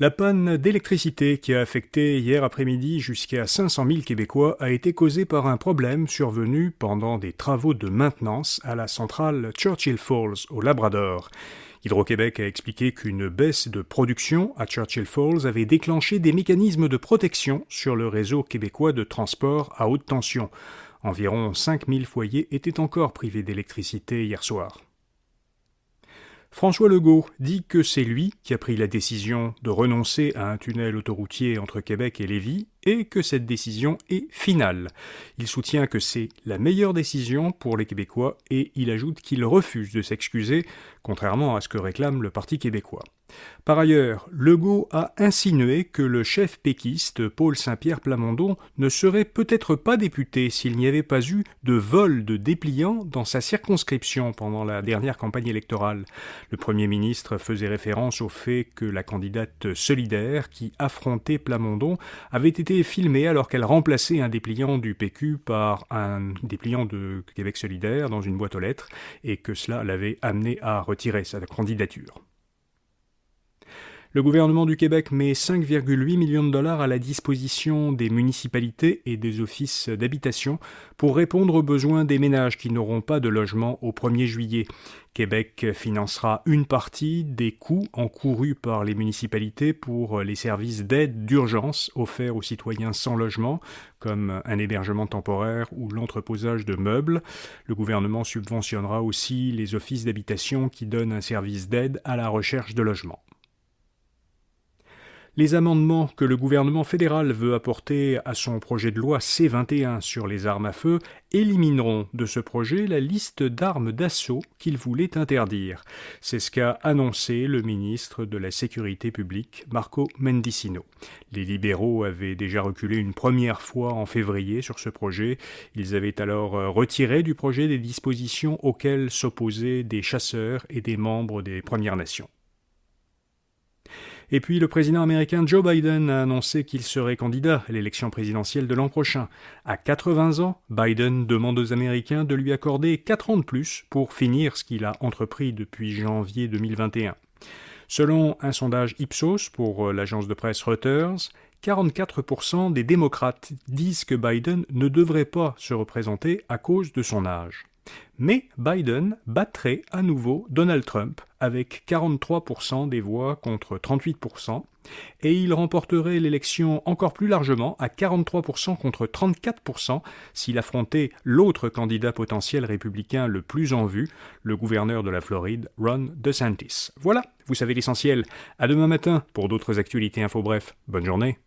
La panne d'électricité qui a affecté hier après-midi jusqu'à 500 000 Québécois a été causée par un problème survenu pendant des travaux de maintenance à la centrale Churchill Falls au Labrador. Hydro-Québec a expliqué qu'une baisse de production à Churchill Falls avait déclenché des mécanismes de protection sur le réseau québécois de transport à haute tension. Environ 5000 foyers étaient encore privés d'électricité hier soir. François Legault dit que c'est lui qui a pris la décision de renoncer à un tunnel autoroutier entre Québec et Lévis et que cette décision est finale. Il soutient que c'est la meilleure décision pour les Québécois et il ajoute qu'il refuse de s'excuser, contrairement à ce que réclame le Parti québécois. Par ailleurs, Legault a insinué que le chef péquiste Paul Saint-Pierre Plamondon ne serait peut-être pas député s'il n'y avait pas eu de vol de dépliants dans sa circonscription pendant la dernière campagne électorale. Le Premier ministre faisait référence au fait que la candidate solidaire qui affrontait Plamondon avait été filmée alors qu'elle remplaçait un dépliant du PQ par un dépliant de Québec solidaire dans une boîte aux lettres et que cela l'avait amené à retirer sa candidature. Le gouvernement du Québec met 5,8 millions de dollars à la disposition des municipalités et des offices d'habitation pour répondre aux besoins des ménages qui n'auront pas de logement au 1er juillet. Québec financera une partie des coûts encourus par les municipalités pour les services d'aide d'urgence offerts aux citoyens sans logement, comme un hébergement temporaire ou l'entreposage de meubles. Le gouvernement subventionnera aussi les offices d'habitation qui donnent un service d'aide à la recherche de logement. Les amendements que le gouvernement fédéral veut apporter à son projet de loi C21 sur les armes à feu élimineront de ce projet la liste d'armes d'assaut qu'il voulait interdire. C'est ce qu'a annoncé le ministre de la Sécurité publique, Marco Mendicino. Les libéraux avaient déjà reculé une première fois en février sur ce projet. Ils avaient alors retiré du projet des dispositions auxquelles s'opposaient des chasseurs et des membres des Premières Nations. Et puis le président américain Joe Biden a annoncé qu'il serait candidat à l'élection présidentielle de l'an prochain. À 80 ans, Biden demande aux Américains de lui accorder 4 ans de plus pour finir ce qu'il a entrepris depuis janvier 2021. Selon un sondage Ipsos pour l'agence de presse Reuters, 44% des démocrates disent que Biden ne devrait pas se représenter à cause de son âge. Mais Biden battrait à nouveau Donald Trump avec 43% des voix contre 38%, et il remporterait l'élection encore plus largement à 43% contre 34% s'il affrontait l'autre candidat potentiel républicain le plus en vue, le gouverneur de la Floride, Ron DeSantis. Voilà, vous savez l'essentiel. À demain matin pour d'autres actualités info bref. Bonne journée.